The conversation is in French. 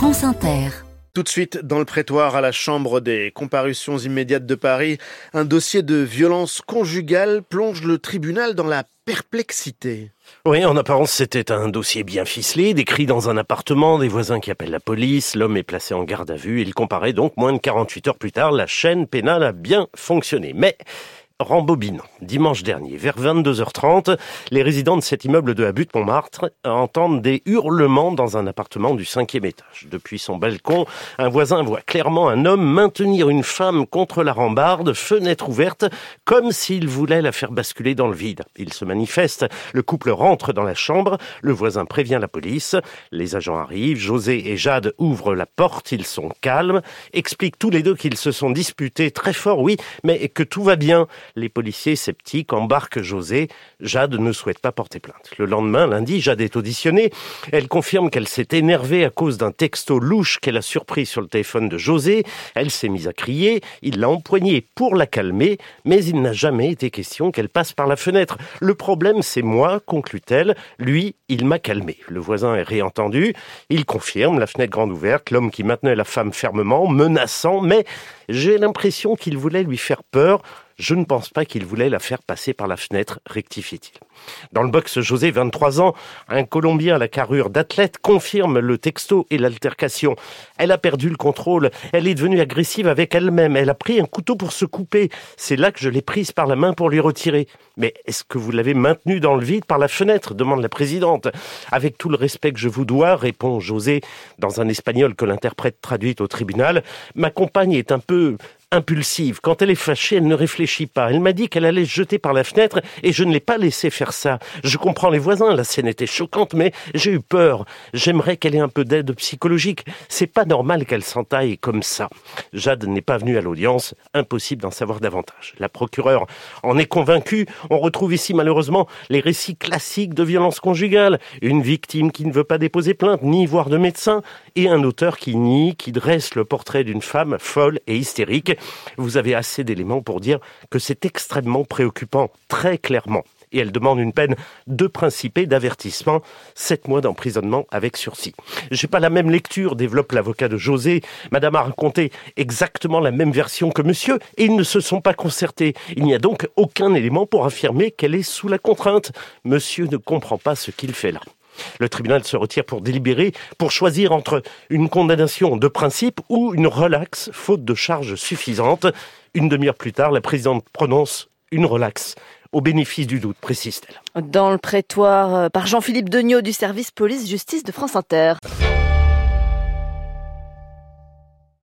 France Inter. Tout de suite, dans le prétoire à la Chambre des comparutions immédiates de Paris, un dossier de violence conjugale plonge le tribunal dans la perplexité. Oui, en apparence, c'était un dossier bien ficelé, décrit dans un appartement, des voisins qui appellent la police, l'homme est placé en garde à vue, il comparaît donc moins de 48 heures plus tard, la chaîne pénale a bien fonctionné. Mais rembobinons. Dimanche dernier, vers 22h30, les résidents de cet immeuble de Habut Montmartre entendent des hurlements dans un appartement du cinquième étage. Depuis son balcon, un voisin voit clairement un homme maintenir une femme contre la rambarde, fenêtre ouverte, comme s'il voulait la faire basculer dans le vide. Il se manifeste, le couple rentre dans la chambre, le voisin prévient la police, les agents arrivent, José et Jade ouvrent la porte, ils sont calmes, expliquent tous les deux qu'ils se sont disputés très fort, oui, mais que tout va bien. Les policiers sceptiques embarquent José. Jade ne souhaite pas porter plainte. Le lendemain, lundi, Jade est auditionnée. Elle confirme qu'elle s'est énervée à cause d'un texto louche qu'elle a surpris sur le téléphone de José. Elle s'est mise à crier. Il l'a empoignée pour la calmer, mais il n'a jamais été question qu'elle passe par la fenêtre. Le problème, c'est moi, conclut-elle. Lui, il m'a calmé. Le voisin est réentendu. Il confirme la fenêtre grande ouverte, l'homme qui maintenait la femme fermement, menaçant, mais j'ai l'impression qu'il voulait lui faire peur. Je ne pense pas qu'il voulait la faire passer par la fenêtre, rectifie-t-il. Dans le box, José, 23 ans, un Colombien à la carrure d'athlète, confirme le texto et l'altercation. Elle a perdu le contrôle, elle est devenue agressive avec elle-même, elle a pris un couteau pour se couper. C'est là que je l'ai prise par la main pour lui retirer. Mais est-ce que vous l'avez maintenue dans le vide par la fenêtre? demande la présidente. Avec tout le respect que je vous dois, répond José dans un espagnol que l'interprète traduit au tribunal, ma compagne est un peu impulsive. Quand elle est fâchée, elle ne réfléchit pas. Elle m'a dit qu'elle allait se jeter par la fenêtre et je ne l'ai pas laissé faire ça. Je comprends les voisins, la scène était choquante, mais j'ai eu peur. J'aimerais qu'elle ait un peu d'aide psychologique. C'est pas normal qu'elle s'entaille comme ça. Jade n'est pas venue à l'audience. Impossible d'en savoir davantage. La procureure en est convaincue. On retrouve ici malheureusement les récits classiques de violence conjugale. Une victime qui ne veut pas déposer plainte, ni voir de médecin, et un auteur qui nie, qui dresse le portrait d'une femme folle et hystérique. Vous avez assez d'éléments pour dire que c'est extrêmement préoccupant, très clairement. Et elle demande une peine de principe et d'avertissement, sept mois d'emprisonnement avec sursis. J'ai pas la même lecture, développe l'avocat de José. Madame a raconté exactement la même version que monsieur, et ils ne se sont pas concertés. Il n'y a donc aucun élément pour affirmer qu'elle est sous la contrainte. Monsieur ne comprend pas ce qu'il fait là. Le tribunal se retire pour délibérer, pour choisir entre une condamnation de principe ou une relaxe, faute de charges suffisantes. Une demi-heure plus tard, la présidente prononce une relaxe au bénéfice du doute, précise-t-elle. Dans le prétoire, par Jean-Philippe Degnaud du service police-justice de France Inter.